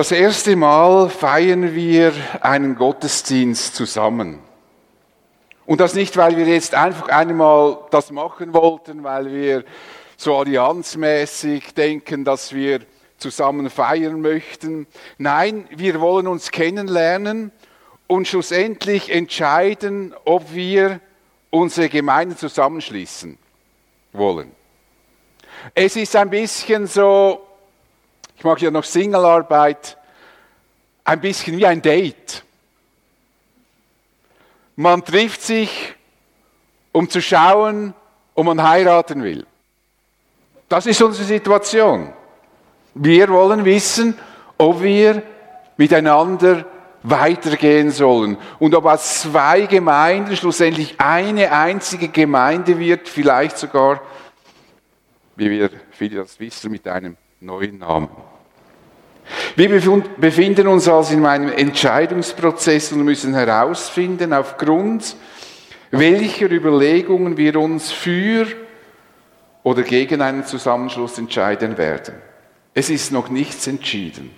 Das erste Mal feiern wir einen Gottesdienst zusammen. Und das nicht, weil wir jetzt einfach einmal das machen wollten, weil wir so allianzmäßig denken, dass wir zusammen feiern möchten. Nein, wir wollen uns kennenlernen und schlussendlich entscheiden, ob wir unsere Gemeinde zusammenschließen wollen. Es ist ein bisschen so, ich mache ja noch Singlearbeit, ein bisschen wie ein Date. Man trifft sich, um zu schauen, ob man heiraten will. Das ist unsere Situation. Wir wollen wissen, ob wir miteinander weitergehen sollen. Und ob aus zwei Gemeinden schlussendlich eine einzige Gemeinde wird, vielleicht sogar, wie wir viele das wissen, mit einem neuen Namen. Wir befinden uns also in einem Entscheidungsprozess und müssen herausfinden, aufgrund welcher Überlegungen wir uns für oder gegen einen Zusammenschluss entscheiden werden. Es ist noch nichts entschieden.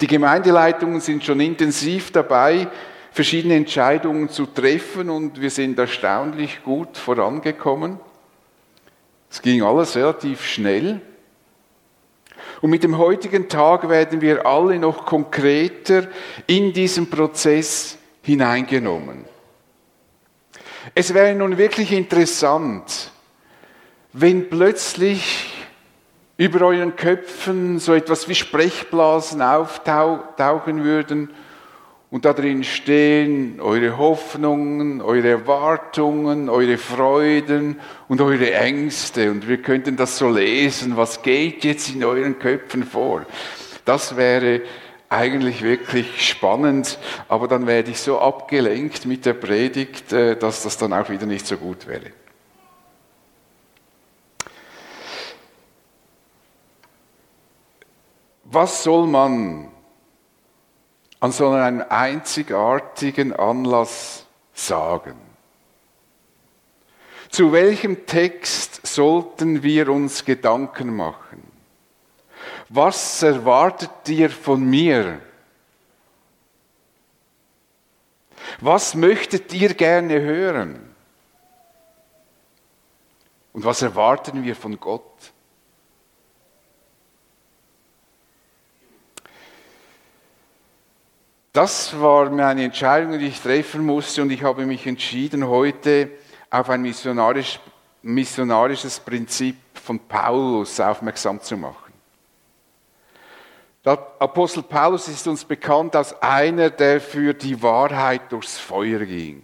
Die Gemeindeleitungen sind schon intensiv dabei, verschiedene Entscheidungen zu treffen und wir sind erstaunlich gut vorangekommen. Es ging alles relativ schnell. Und mit dem heutigen Tag werden wir alle noch konkreter in diesen Prozess hineingenommen. Es wäre nun wirklich interessant, wenn plötzlich über euren Köpfen so etwas wie Sprechblasen auftauchen würden und da drin stehen eure Hoffnungen, eure Erwartungen, eure Freuden und eure Ängste. Und wir könnten das so lesen, was geht jetzt in euren Köpfen vor. Das wäre eigentlich wirklich spannend, aber dann werde ich so abgelenkt mit der Predigt, äh, dass das dann auch wieder nicht so gut wäre. Was soll man an so einem einzigartigen Anlass sagen? Zu welchem Text sollten wir uns Gedanken machen? Was erwartet ihr von mir? Was möchtet ihr gerne hören? Und was erwarten wir von Gott? Das war meine Entscheidung, die ich treffen musste und ich habe mich entschieden, heute auf ein missionarisch, missionarisches Prinzip von Paulus aufmerksam zu machen. Der Apostel Paulus ist uns bekannt als einer, der für die Wahrheit durchs Feuer ging.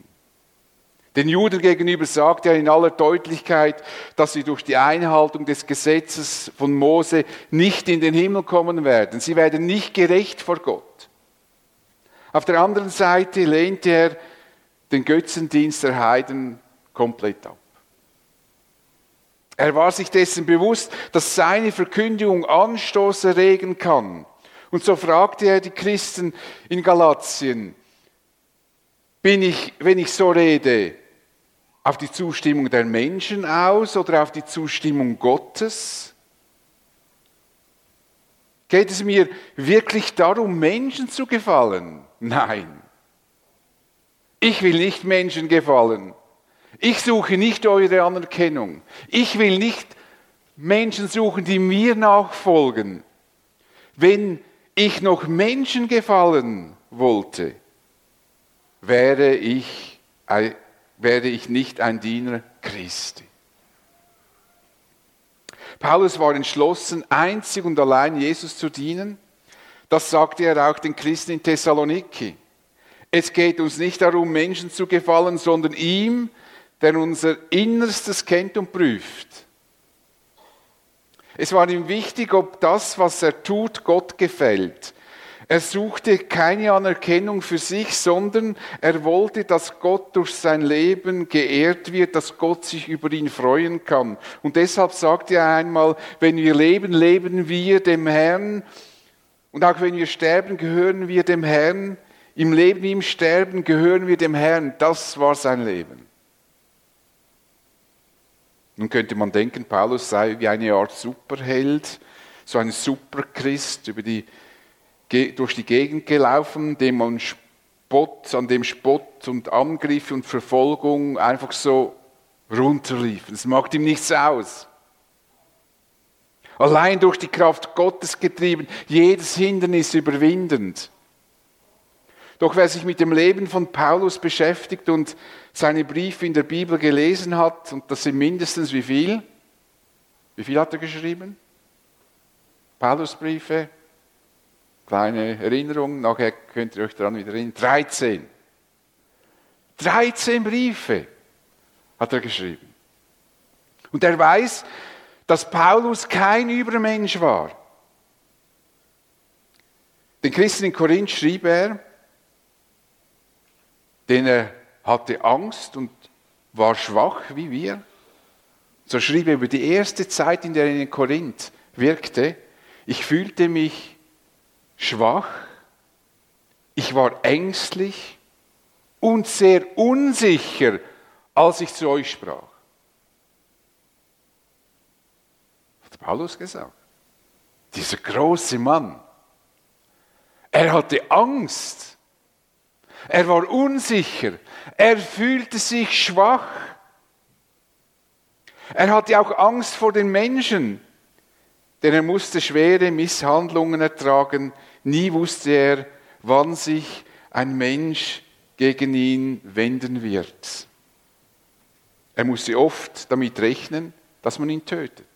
Den Juden gegenüber sagt er in aller Deutlichkeit, dass sie durch die Einhaltung des Gesetzes von Mose nicht in den Himmel kommen werden. Sie werden nicht gerecht vor Gott. Auf der anderen Seite lehnt er den Götzendienst der Heiden komplett ab. Er war sich dessen bewusst, dass seine Verkündigung Anstoß erregen kann. Und so fragte er die Christen in Galatien, bin ich, wenn ich so rede, auf die Zustimmung der Menschen aus oder auf die Zustimmung Gottes? Geht es mir wirklich darum, Menschen zu gefallen? Nein. Ich will nicht Menschen gefallen. Ich suche nicht eure Anerkennung. Ich will nicht Menschen suchen, die mir nachfolgen. Wenn ich noch Menschen gefallen wollte, wäre ich, wäre ich nicht ein Diener Christi. Paulus war entschlossen, einzig und allein Jesus zu dienen. Das sagte er auch den Christen in Thessaloniki. Es geht uns nicht darum, Menschen zu gefallen, sondern ihm, der unser Innerstes kennt und prüft. Es war ihm wichtig, ob das, was er tut, Gott gefällt. Er suchte keine Anerkennung für sich, sondern er wollte, dass Gott durch sein Leben geehrt wird, dass Gott sich über ihn freuen kann. Und deshalb sagte er einmal, wenn wir leben, leben wir dem Herrn. Und auch wenn wir sterben, gehören wir dem Herrn. Im Leben, im Sterben gehören wir dem Herrn. Das war sein Leben. Nun könnte man denken, Paulus sei wie eine Art Superheld, so ein Superchrist über die durch die Gegend gelaufen, dem man Spott, an dem Spott und Angriff und Verfolgung einfach so runterliefen. Es macht ihm nichts aus. Allein durch die Kraft Gottes getrieben, jedes Hindernis überwindend. Doch wer sich mit dem Leben von Paulus beschäftigt und seine Briefe in der Bibel gelesen hat, und das sind mindestens wie viel? Wie viel hat er geschrieben? Paulusbriefe? Kleine Erinnerung, nachher könnt ihr euch daran wieder erinnern. 13. 13 Briefe hat er geschrieben. Und er weiß, dass Paulus kein Übermensch war. Den Christen in Korinth schrieb er, denn er hatte Angst und war schwach wie wir. So schrieb er über die erste Zeit, in der er in Korinth wirkte, ich fühlte mich schwach, ich war ängstlich und sehr unsicher, als ich zu euch sprach. Hat Paulus gesagt. Dieser große Mann. Er hatte Angst. Er war unsicher. Er fühlte sich schwach. Er hatte auch Angst vor den Menschen, denn er musste schwere Misshandlungen ertragen. Nie wusste er, wann sich ein Mensch gegen ihn wenden wird. Er musste oft damit rechnen, dass man ihn tötet.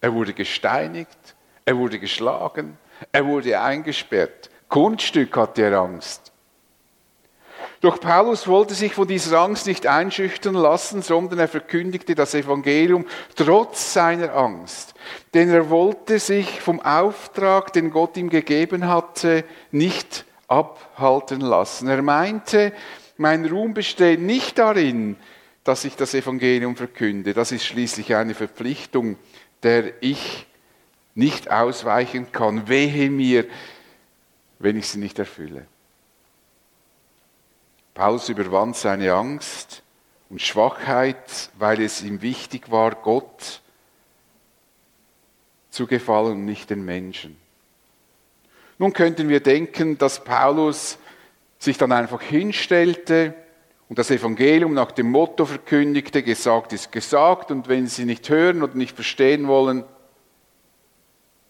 Er wurde gesteinigt, er wurde geschlagen, er wurde eingesperrt. Kunststück hatte er Angst. Doch Paulus wollte sich von dieser Angst nicht einschüchtern lassen, sondern er verkündigte das Evangelium trotz seiner Angst. Denn er wollte sich vom Auftrag, den Gott ihm gegeben hatte, nicht abhalten lassen. Er meinte, mein Ruhm besteht nicht darin, dass ich das Evangelium verkünde. Das ist schließlich eine Verpflichtung, der ich nicht ausweichen kann. Wehe mir, wenn ich sie nicht erfülle. Paulus überwand seine Angst und Schwachheit, weil es ihm wichtig war, Gott zu gefallen und nicht den Menschen. Nun könnten wir denken, dass Paulus sich dann einfach hinstellte und das Evangelium nach dem Motto verkündigte, gesagt ist gesagt und wenn Sie nicht hören oder nicht verstehen wollen,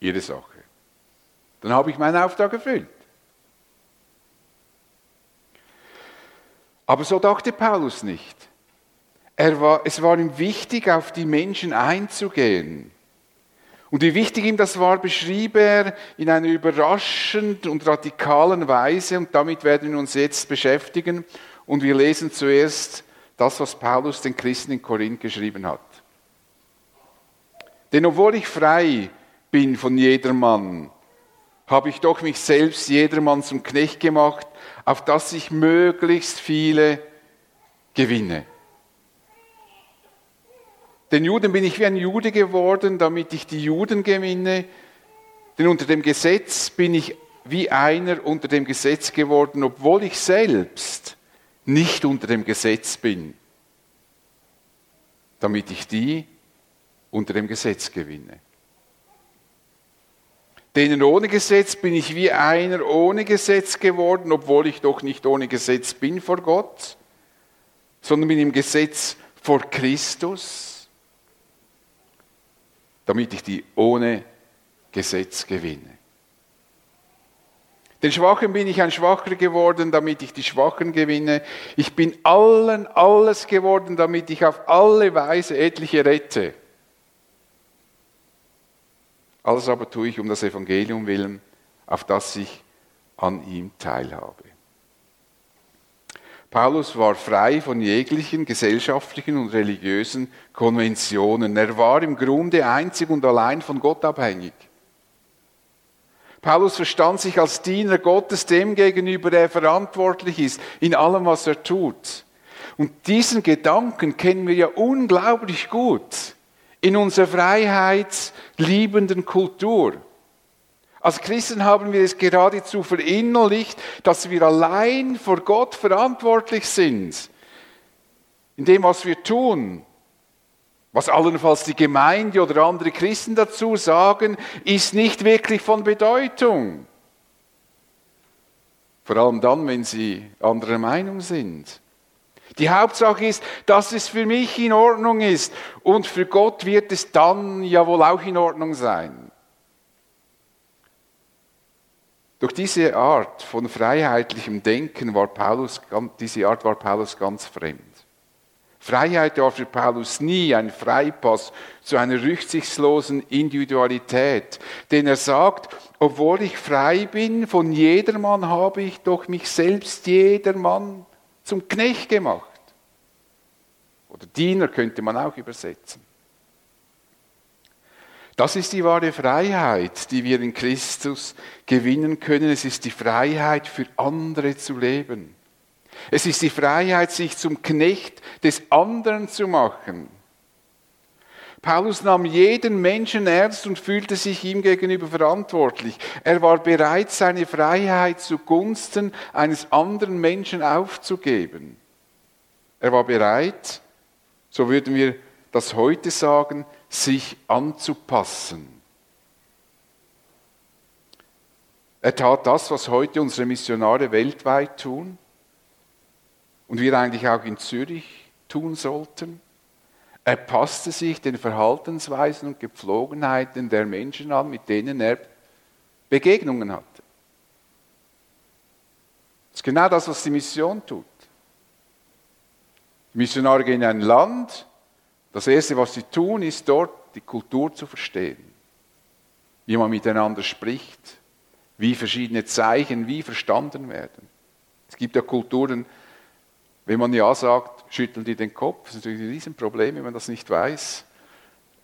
Ihre Sache. Dann habe ich meinen Auftrag erfüllt. Aber so dachte Paulus nicht. War, es war ihm wichtig, auf die Menschen einzugehen. Und wie wichtig ihm das war, beschrieb er in einer überraschenden und radikalen Weise. Und damit werden wir uns jetzt beschäftigen. Und wir lesen zuerst das, was Paulus den Christen in Korinth geschrieben hat. Denn obwohl ich frei bin von jedermann, habe ich doch mich selbst jedermann zum Knecht gemacht, auf dass ich möglichst viele gewinne. Den Juden bin ich wie ein Jude geworden, damit ich die Juden gewinne. Denn unter dem Gesetz bin ich wie einer unter dem Gesetz geworden, obwohl ich selbst nicht unter dem Gesetz bin, damit ich die unter dem Gesetz gewinne. Denen ohne Gesetz bin ich wie einer ohne Gesetz geworden, obwohl ich doch nicht ohne Gesetz bin vor Gott, sondern bin im Gesetz vor Christus, damit ich die ohne Gesetz gewinne. Den Schwachen bin ich ein Schwacher geworden, damit ich die Schwachen gewinne. Ich bin allen alles geworden, damit ich auf alle Weise etliche rette. Alles aber tue ich um das Evangelium willen, auf das ich an ihm teilhabe. Paulus war frei von jeglichen gesellschaftlichen und religiösen Konventionen. Er war im Grunde einzig und allein von Gott abhängig. Paulus verstand sich als Diener Gottes dem gegenüber, der verantwortlich ist in allem, was er tut. Und diesen Gedanken kennen wir ja unglaublich gut in unserer freiheitsliebenden Kultur. Als Christen haben wir es geradezu verinnerlicht, dass wir allein vor Gott verantwortlich sind. In dem, was wir tun. Was allenfalls die Gemeinde oder andere Christen dazu sagen, ist nicht wirklich von Bedeutung. Vor allem dann, wenn sie anderer Meinung sind. Die Hauptsache ist, dass es für mich in Ordnung ist und für Gott wird es dann ja wohl auch in Ordnung sein. Durch diese Art von freiheitlichem Denken war Paulus, diese Art war Paulus ganz fremd. Freiheit war für Paulus nie ein Freipass zu einer rücksichtslosen Individualität, denn er sagt, obwohl ich frei bin, von jedermann habe ich doch mich selbst jedermann zum Knecht gemacht. Oder Diener könnte man auch übersetzen. Das ist die wahre Freiheit, die wir in Christus gewinnen können. Es ist die Freiheit, für andere zu leben. Es ist die Freiheit, sich zum Knecht des anderen zu machen. Paulus nahm jeden Menschen ernst und fühlte sich ihm gegenüber verantwortlich. Er war bereit, seine Freiheit zugunsten eines anderen Menschen aufzugeben. Er war bereit, so würden wir das heute sagen, sich anzupassen. Er tat das, was heute unsere Missionare weltweit tun und wir eigentlich auch in Zürich tun sollten. Er passte sich den Verhaltensweisen und Gepflogenheiten der Menschen an, mit denen er Begegnungen hatte. Das ist genau das, was die Mission tut. Die Missionare gehen in ein Land, das Erste, was sie tun, ist dort die Kultur zu verstehen. Wie man miteinander spricht, wie verschiedene Zeichen wie verstanden werden. Es gibt ja Kulturen, wenn man Ja sagt, schütteln die den Kopf. Das ist natürlich ein Riesenproblem, wenn man das nicht weiß,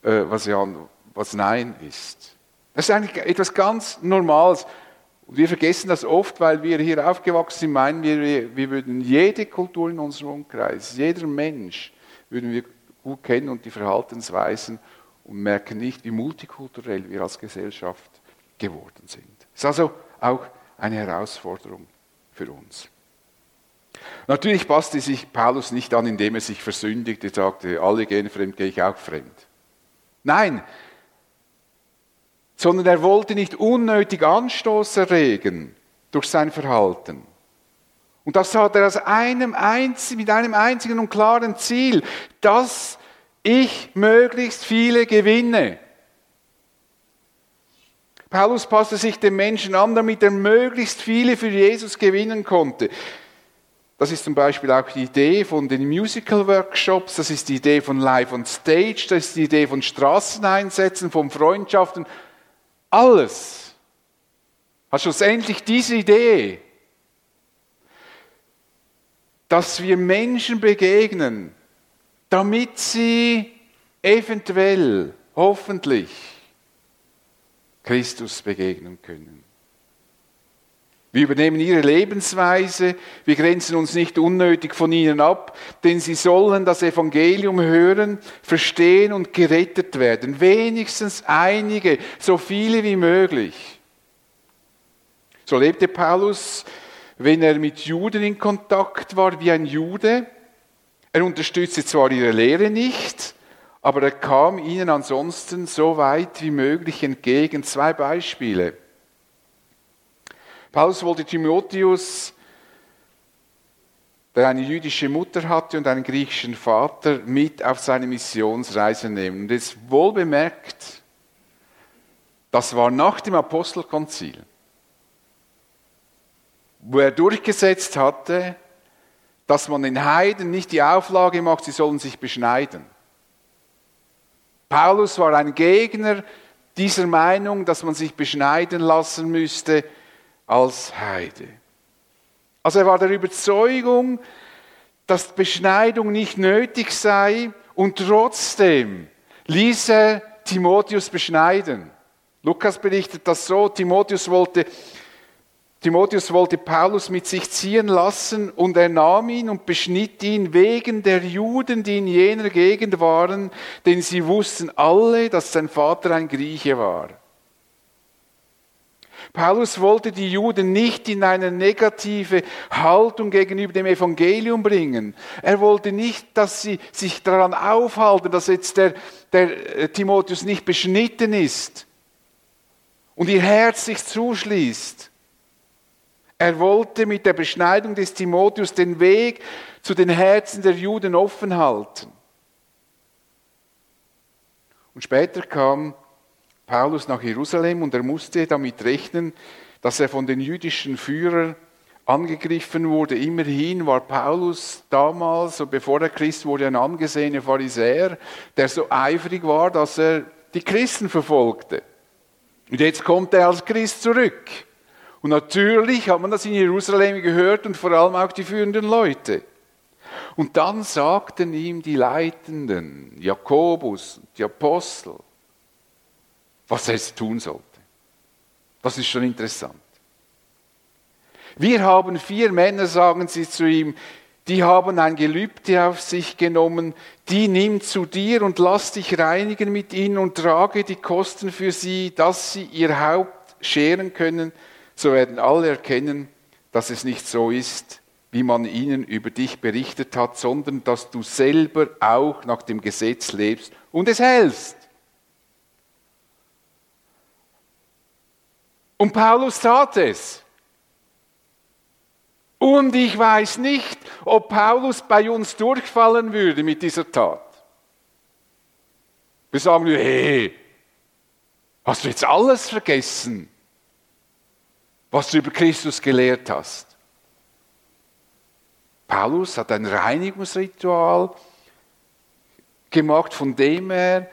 äh, was, ja, was Nein ist. Das ist eigentlich etwas ganz Normales. Und wir vergessen das oft, weil wir hier aufgewachsen sind, meinen wir, wir würden jede Kultur in unserem Umkreis, jeder Mensch, würden wir gut kennen und die Verhaltensweisen und merken nicht, wie multikulturell wir als Gesellschaft geworden sind. Das ist also auch eine Herausforderung für uns. Natürlich passte sich Paulus nicht an, indem er sich versündigte, sagte, alle gehen fremd, gehe ich auch fremd. Nein, sondern er wollte nicht unnötig Anstoß erregen durch sein Verhalten. Und das hat er aus einem einzigen, mit einem einzigen und klaren Ziel, dass ich möglichst viele gewinne. Paulus passte sich den Menschen an, damit er möglichst viele für Jesus gewinnen konnte. Das ist zum Beispiel auch die Idee von den Musical-Workshops, das ist die Idee von Live on Stage, das ist die Idee von Straßeneinsätzen, von Freundschaften. Alles hat schlussendlich diese Idee, dass wir Menschen begegnen, damit sie eventuell, hoffentlich Christus begegnen können. Wir übernehmen ihre Lebensweise, wir grenzen uns nicht unnötig von ihnen ab, denn sie sollen das Evangelium hören, verstehen und gerettet werden. Wenigstens einige, so viele wie möglich. So lebte Paulus, wenn er mit Juden in Kontakt war, wie ein Jude. Er unterstützte zwar ihre Lehre nicht, aber er kam ihnen ansonsten so weit wie möglich entgegen. Zwei Beispiele. Paulus wollte Timotheus, der eine jüdische Mutter hatte und einen griechischen Vater, mit auf seine Missionsreise nehmen. Und jetzt wohl bemerkt, das war nach dem Apostelkonzil, wo er durchgesetzt hatte, dass man den Heiden nicht die Auflage macht, sie sollen sich beschneiden. Paulus war ein Gegner dieser Meinung, dass man sich beschneiden lassen müsste, als Heide. Also er war der Überzeugung, dass Beschneidung nicht nötig sei und trotzdem ließ er Timotheus beschneiden. Lukas berichtet das so, Timotheus wollte, Timotheus wollte Paulus mit sich ziehen lassen und er nahm ihn und beschnitt ihn wegen der Juden, die in jener Gegend waren, denn sie wussten alle, dass sein Vater ein Grieche war. Paulus wollte die Juden nicht in eine negative Haltung gegenüber dem Evangelium bringen. Er wollte nicht, dass sie sich daran aufhalten, dass jetzt der, der äh, Timotheus nicht beschnitten ist und ihr Herz sich zuschließt. Er wollte mit der Beschneidung des Timotheus den Weg zu den Herzen der Juden offen halten. Und später kam Paulus nach Jerusalem und er musste damit rechnen, dass er von den jüdischen Führern angegriffen wurde. Immerhin war Paulus damals, so bevor er Christ wurde, ein angesehener Pharisäer, der so eifrig war, dass er die Christen verfolgte. Und jetzt kommt er als Christ zurück. Und natürlich hat man das in Jerusalem gehört und vor allem auch die führenden Leute. Und dann sagten ihm die Leitenden, Jakobus, die Apostel, was er tun sollte. Das ist schon interessant. Wir haben vier Männer, sagen sie zu ihm, die haben ein Gelübde auf sich genommen, die nimm zu dir und lass dich reinigen mit ihnen und trage die Kosten für sie, dass sie ihr Haupt scheren können, so werden alle erkennen, dass es nicht so ist, wie man ihnen über dich berichtet hat, sondern dass du selber auch nach dem Gesetz lebst und es hältst. Und Paulus tat es. Und ich weiß nicht, ob Paulus bei uns durchfallen würde mit dieser Tat. Wir sagen, hey, hast du jetzt alles vergessen, was du über Christus gelehrt hast? Paulus hat ein Reinigungsritual gemacht, von dem er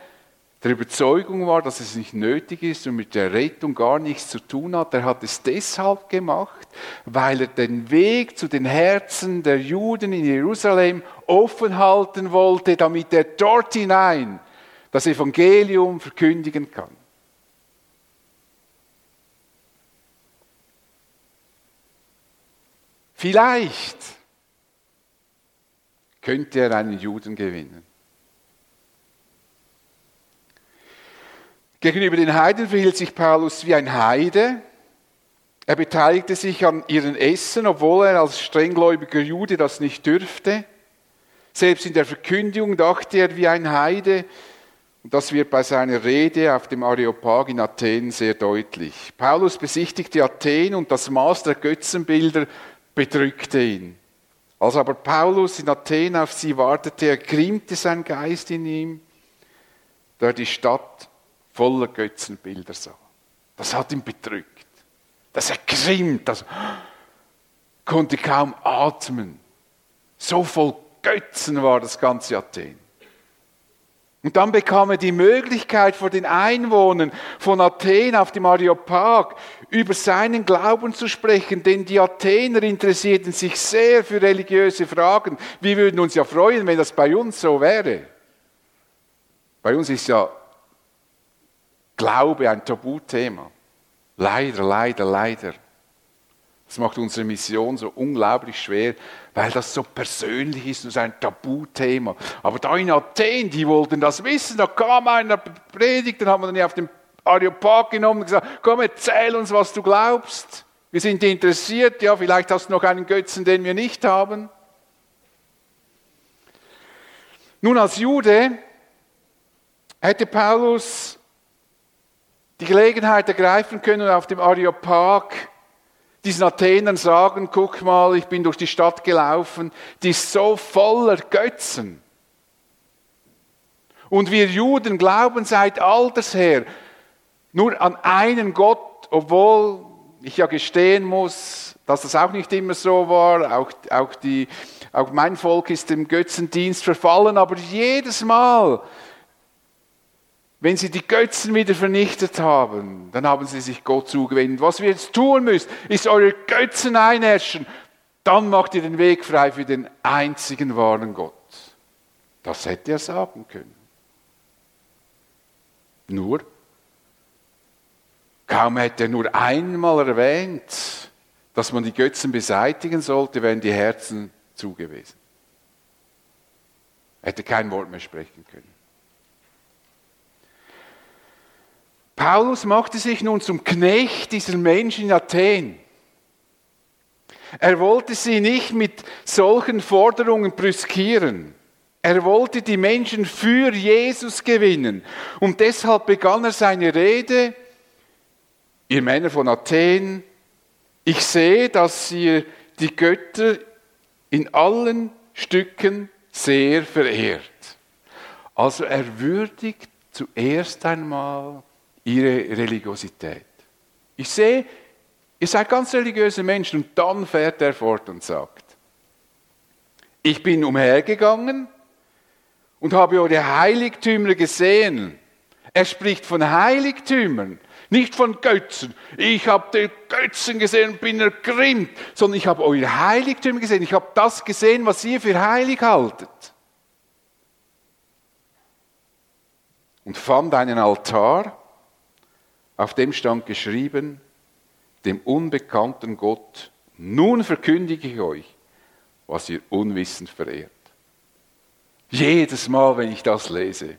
der Überzeugung war, dass es nicht nötig ist und mit der Rettung gar nichts zu tun hat. Er hat es deshalb gemacht, weil er den Weg zu den Herzen der Juden in Jerusalem offen halten wollte, damit er dort hinein das Evangelium verkündigen kann. Vielleicht könnte er einen Juden gewinnen. Gegenüber den Heiden verhielt sich Paulus wie ein Heide. Er beteiligte sich an ihren Essen, obwohl er als strenggläubiger Jude das nicht dürfte. Selbst in der Verkündigung dachte er wie ein Heide. Und das wird bei seiner Rede auf dem Areopag in Athen sehr deutlich. Paulus besichtigte Athen und das Maß der Götzenbilder bedrückte ihn. Als aber Paulus in Athen auf sie wartete, ergrimmte sein Geist in ihm, da er die Stadt voller Götzenbilder sah. Das hat ihn bedrückt. Das ergrimmt, das konnte kaum atmen. So voll Götzen war das ganze Athen. Und dann bekam er die Möglichkeit vor den Einwohnern von Athen auf dem Areopag über seinen Glauben zu sprechen, denn die Athener interessierten sich sehr für religiöse Fragen. Wir würden uns ja freuen, wenn das bei uns so wäre. Bei uns ist ja Glaube ein Tabuthema. Leider, leider, leider. Das macht unsere Mission so unglaublich schwer, weil das so persönlich ist und so ein Tabuthema. Aber da in Athen, die wollten das wissen, da kam einer Predigt, dann haben wir dann auf den Areopag genommen und gesagt, komm, erzähl uns, was du glaubst. Wir sind interessiert, ja, vielleicht hast du noch einen Götzen, den wir nicht haben. Nun, als Jude hätte Paulus die Gelegenheit ergreifen können und auf dem Areopag diesen Athenern sagen, guck mal, ich bin durch die Stadt gelaufen, die ist so voller Götzen. Und wir Juden glauben seit alters her nur an einen Gott, obwohl ich ja gestehen muss, dass das auch nicht immer so war. Auch, auch, die, auch mein Volk ist dem Götzendienst verfallen, aber jedes Mal, wenn sie die Götzen wieder vernichtet haben, dann haben sie sich Gott zugewendet. Was wir jetzt tun müssen, ist eure Götzen einherrschen. Dann macht ihr den Weg frei für den einzigen wahren Gott. Das hätte er sagen können. Nur, kaum hätte er nur einmal erwähnt, dass man die Götzen beseitigen sollte, wären die Herzen zugewesen. Er hätte kein Wort mehr sprechen können. Paulus machte sich nun zum Knecht dieser Menschen in Athen. Er wollte sie nicht mit solchen Forderungen brüskieren. Er wollte die Menschen für Jesus gewinnen. Und deshalb begann er seine Rede, ihr Männer von Athen, Ich sehe, dass ihr die Götter in allen Stücken sehr verehrt. Also er würdigt zuerst einmal ihre Religiosität. Ich sehe, ihr seid ganz religiöse Menschen und dann fährt er fort und sagt, ich bin umhergegangen und habe eure Heiligtümer gesehen. Er spricht von Heiligtümern, nicht von Götzen. Ich habe die Götzen gesehen und bin ergrimmt, sondern ich habe eure Heiligtümer gesehen. Ich habe das gesehen, was ihr für heilig haltet. Und fand einen Altar, auf dem stand geschrieben, dem unbekannten Gott, nun verkündige ich euch, was ihr unwissend verehrt. Jedes Mal, wenn ich das lese,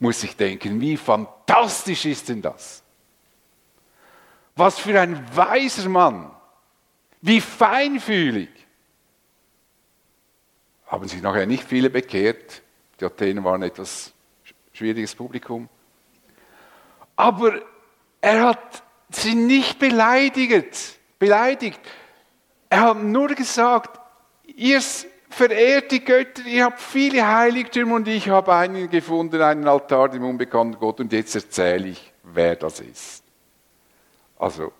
muss ich denken, wie fantastisch ist denn das? Was für ein weiser Mann, wie feinfühlig. Haben sich nachher nicht viele bekehrt. Die Athener waren etwas schwieriges Publikum. Aber er hat sie nicht beleidigt. beleidigt. Er hat nur gesagt, ihr verehrt die Götter, ihr habt viele Heiligtümer und ich habe einen gefunden, einen Altar dem unbekannten Gott und jetzt erzähle ich, wer das ist. Also,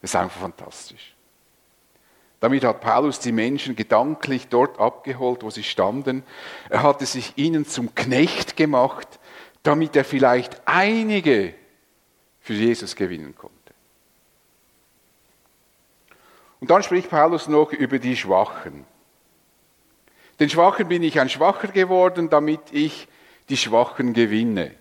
das ist einfach fantastisch. Damit hat Paulus die Menschen gedanklich dort abgeholt, wo sie standen. Er hatte sich ihnen zum Knecht gemacht, damit er vielleicht einige für Jesus gewinnen konnte. Und dann spricht Paulus noch über die Schwachen. Den Schwachen bin ich ein Schwacher geworden, damit ich die Schwachen gewinne.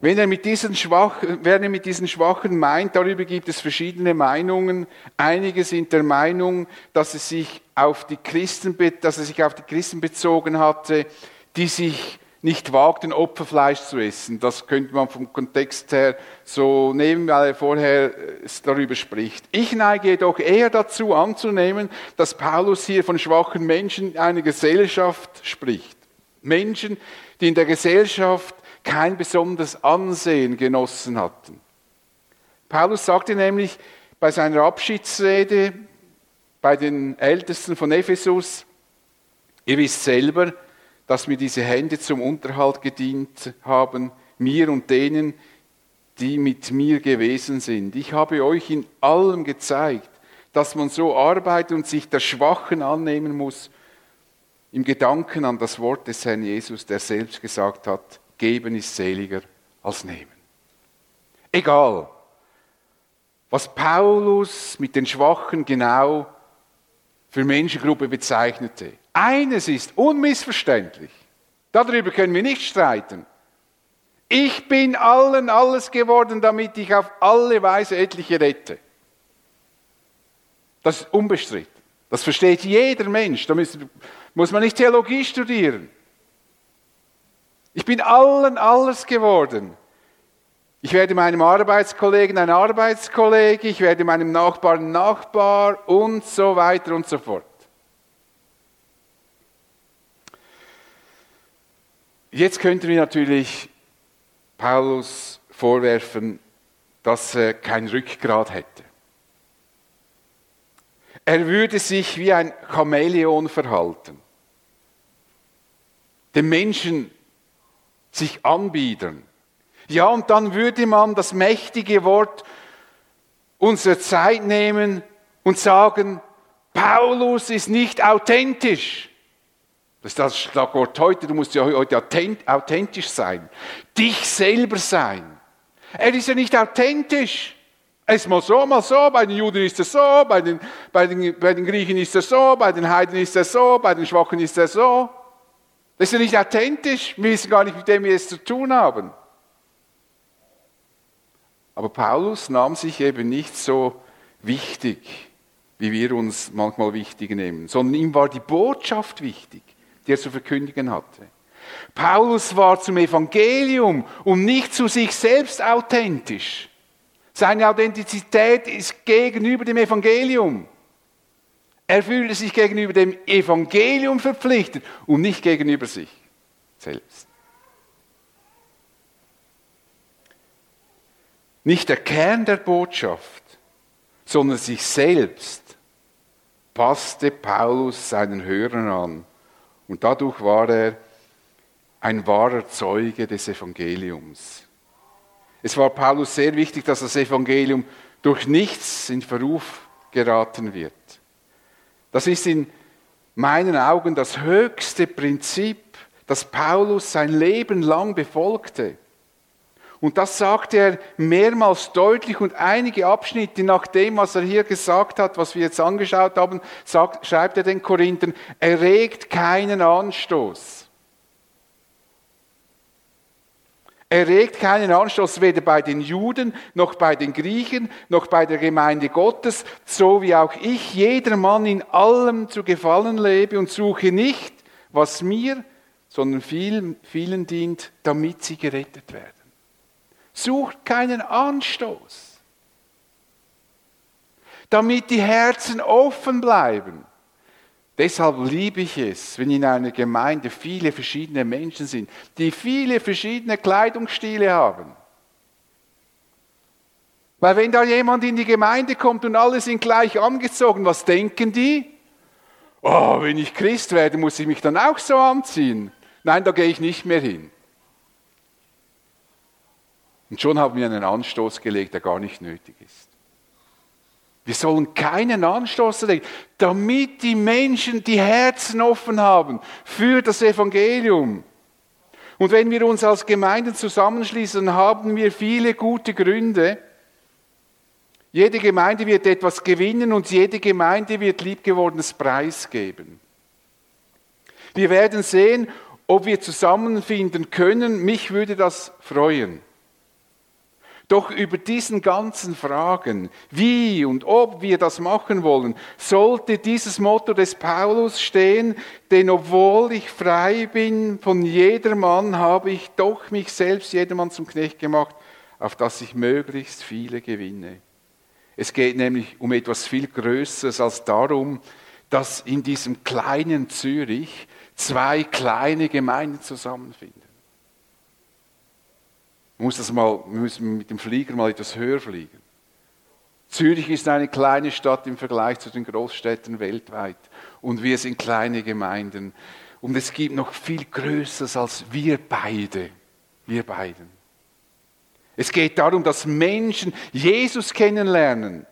Wenn er mit diesen Schwachen, wer er mit diesen Schwachen meint, darüber gibt es verschiedene Meinungen. Einige sind der Meinung, dass es sich auf die Christen, dass er sich auf die Christen bezogen hatte, die sich nicht wagten, Opferfleisch zu essen. Das könnte man vom Kontext her so nehmen, weil er vorher äh, darüber spricht. Ich neige jedoch eher dazu anzunehmen, dass Paulus hier von schwachen Menschen einer Gesellschaft spricht. Menschen, die in der Gesellschaft kein besonderes Ansehen genossen hatten. Paulus sagte nämlich bei seiner Abschiedsrede bei den Ältesten von Ephesus, ihr wisst selber, dass mir diese Hände zum Unterhalt gedient haben, mir und denen, die mit mir gewesen sind. Ich habe euch in allem gezeigt, dass man so arbeitet und sich der Schwachen annehmen muss, im Gedanken an das Wort des Herrn Jesus, der selbst gesagt hat, geben ist seliger als nehmen. Egal, was Paulus mit den Schwachen genau für Menschengruppe bezeichnete. Eines ist unmissverständlich. Darüber können wir nicht streiten. Ich bin allen alles geworden, damit ich auf alle Weise etliche rette. Das ist unbestritten. Das versteht jeder Mensch. Da muss man nicht Theologie studieren. Ich bin allen alles geworden. Ich werde meinem Arbeitskollegen ein Arbeitskollege, ich werde meinem Nachbarn Nachbar und so weiter und so fort. Jetzt könnten wir natürlich Paulus vorwerfen, dass er kein Rückgrat hätte. Er würde sich wie ein Chamäleon verhalten, dem Menschen sich anbiedern. Ja, und dann würde man das mächtige Wort unserer Zeit nehmen und sagen, Paulus ist nicht authentisch. Das ist das Schlagwort heute, du musst ja heute authentisch sein. Dich selber sein. Er ist ja nicht authentisch. Er ist mal so, mal so, bei den Juden ist er so, bei den, bei, den, bei den Griechen ist er so, bei den Heiden ist er so, bei den Schwachen ist er so. Das ist ja nicht authentisch. Wir wissen gar nicht, mit dem wir es zu tun haben. Aber Paulus nahm sich eben nicht so wichtig, wie wir uns manchmal wichtig nehmen, sondern ihm war die Botschaft wichtig die er zu verkündigen hatte. Paulus war zum Evangelium und nicht zu sich selbst authentisch. Seine Authentizität ist gegenüber dem Evangelium. Er fühlte sich gegenüber dem Evangelium verpflichtet und nicht gegenüber sich selbst. Nicht der Kern der Botschaft, sondern sich selbst passte Paulus seinen Hörern an. Und dadurch war er ein wahrer Zeuge des Evangeliums. Es war Paulus sehr wichtig, dass das Evangelium durch nichts in Verruf geraten wird. Das ist in meinen Augen das höchste Prinzip, das Paulus sein Leben lang befolgte. Und das sagte er mehrmals deutlich und einige Abschnitte nach dem, was er hier gesagt hat, was wir jetzt angeschaut haben, sagt, schreibt er den Korinthern, erregt keinen Anstoß. Erregt keinen Anstoß weder bei den Juden, noch bei den Griechen, noch bei der Gemeinde Gottes, so wie auch ich jedermann in allem zu gefallen lebe und suche nicht, was mir, sondern vielen, vielen dient, damit sie gerettet werden. Sucht keinen Anstoß, damit die Herzen offen bleiben. Deshalb liebe ich es, wenn in einer Gemeinde viele verschiedene Menschen sind, die viele verschiedene Kleidungsstile haben. Weil wenn da jemand in die Gemeinde kommt und alle sind gleich angezogen, was denken die? Oh, wenn ich Christ werde, muss ich mich dann auch so anziehen. Nein, da gehe ich nicht mehr hin. Und schon haben wir einen Anstoß gelegt, der gar nicht nötig ist. Wir sollen keinen Anstoß legen, damit die Menschen die Herzen offen haben für das Evangelium. Und wenn wir uns als Gemeinden zusammenschließen, haben wir viele gute Gründe. Jede Gemeinde wird etwas gewinnen und jede Gemeinde wird liebgewordenes Preis geben. Wir werden sehen, ob wir zusammenfinden können. Mich würde das freuen. Doch über diesen ganzen Fragen, wie und ob wir das machen wollen, sollte dieses Motto des Paulus stehen, denn obwohl ich frei bin von jedermann, habe ich doch mich selbst jedermann zum Knecht gemacht, auf dass ich möglichst viele gewinne. Es geht nämlich um etwas viel Größeres als darum, dass in diesem kleinen Zürich zwei kleine Gemeinden zusammenfinden. Man muss das mal, wir müssen mit dem Flieger mal etwas höher fliegen. Zürich ist eine kleine Stadt im Vergleich zu den Großstädten weltweit. Und wir sind kleine Gemeinden. Und es gibt noch viel Größeres als wir beide. Wir beiden. Es geht darum, dass Menschen Jesus kennenlernen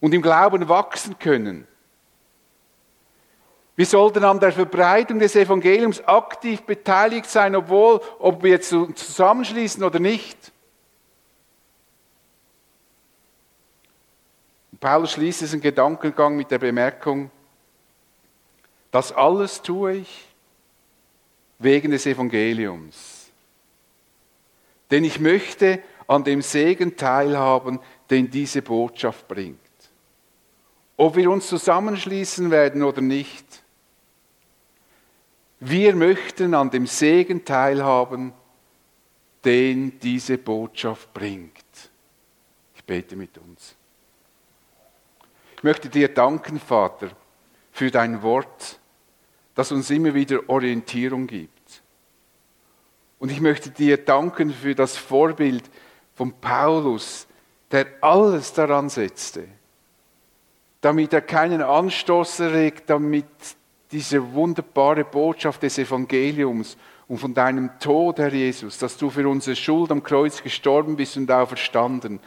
und im Glauben wachsen können. Wir sollten an der Verbreitung des Evangeliums aktiv beteiligt sein, obwohl, ob wir jetzt zusammenschließen oder nicht. Paulus schließt diesen Gedankengang mit der Bemerkung, das alles tue ich wegen des Evangeliums. Denn ich möchte an dem Segen teilhaben, den diese Botschaft bringt. Ob wir uns zusammenschließen werden oder nicht, wir möchten an dem Segen teilhaben, den diese Botschaft bringt. Ich bete mit uns. Ich möchte dir danken, Vater, für dein Wort, das uns immer wieder Orientierung gibt. Und ich möchte dir danken für das Vorbild von Paulus, der alles daran setzte, damit er keinen Anstoß erregt, damit diese wunderbare Botschaft des Evangeliums und von deinem Tod, Herr Jesus, dass du für unsere Schuld am Kreuz gestorben bist und auferstanden,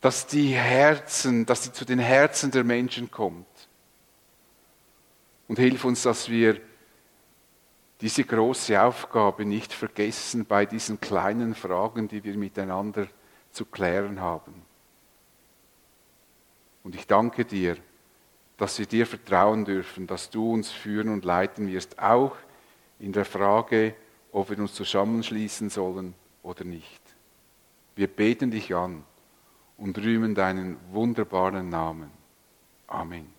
dass die Herzen, dass sie zu den Herzen der Menschen kommt. Und hilf uns, dass wir diese große Aufgabe nicht vergessen bei diesen kleinen Fragen, die wir miteinander zu klären haben. Und ich danke dir, dass wir dir vertrauen dürfen, dass du uns führen und leiten wirst, auch in der Frage, ob wir uns zusammenschließen sollen oder nicht. Wir beten dich an und rühmen deinen wunderbaren Namen. Amen.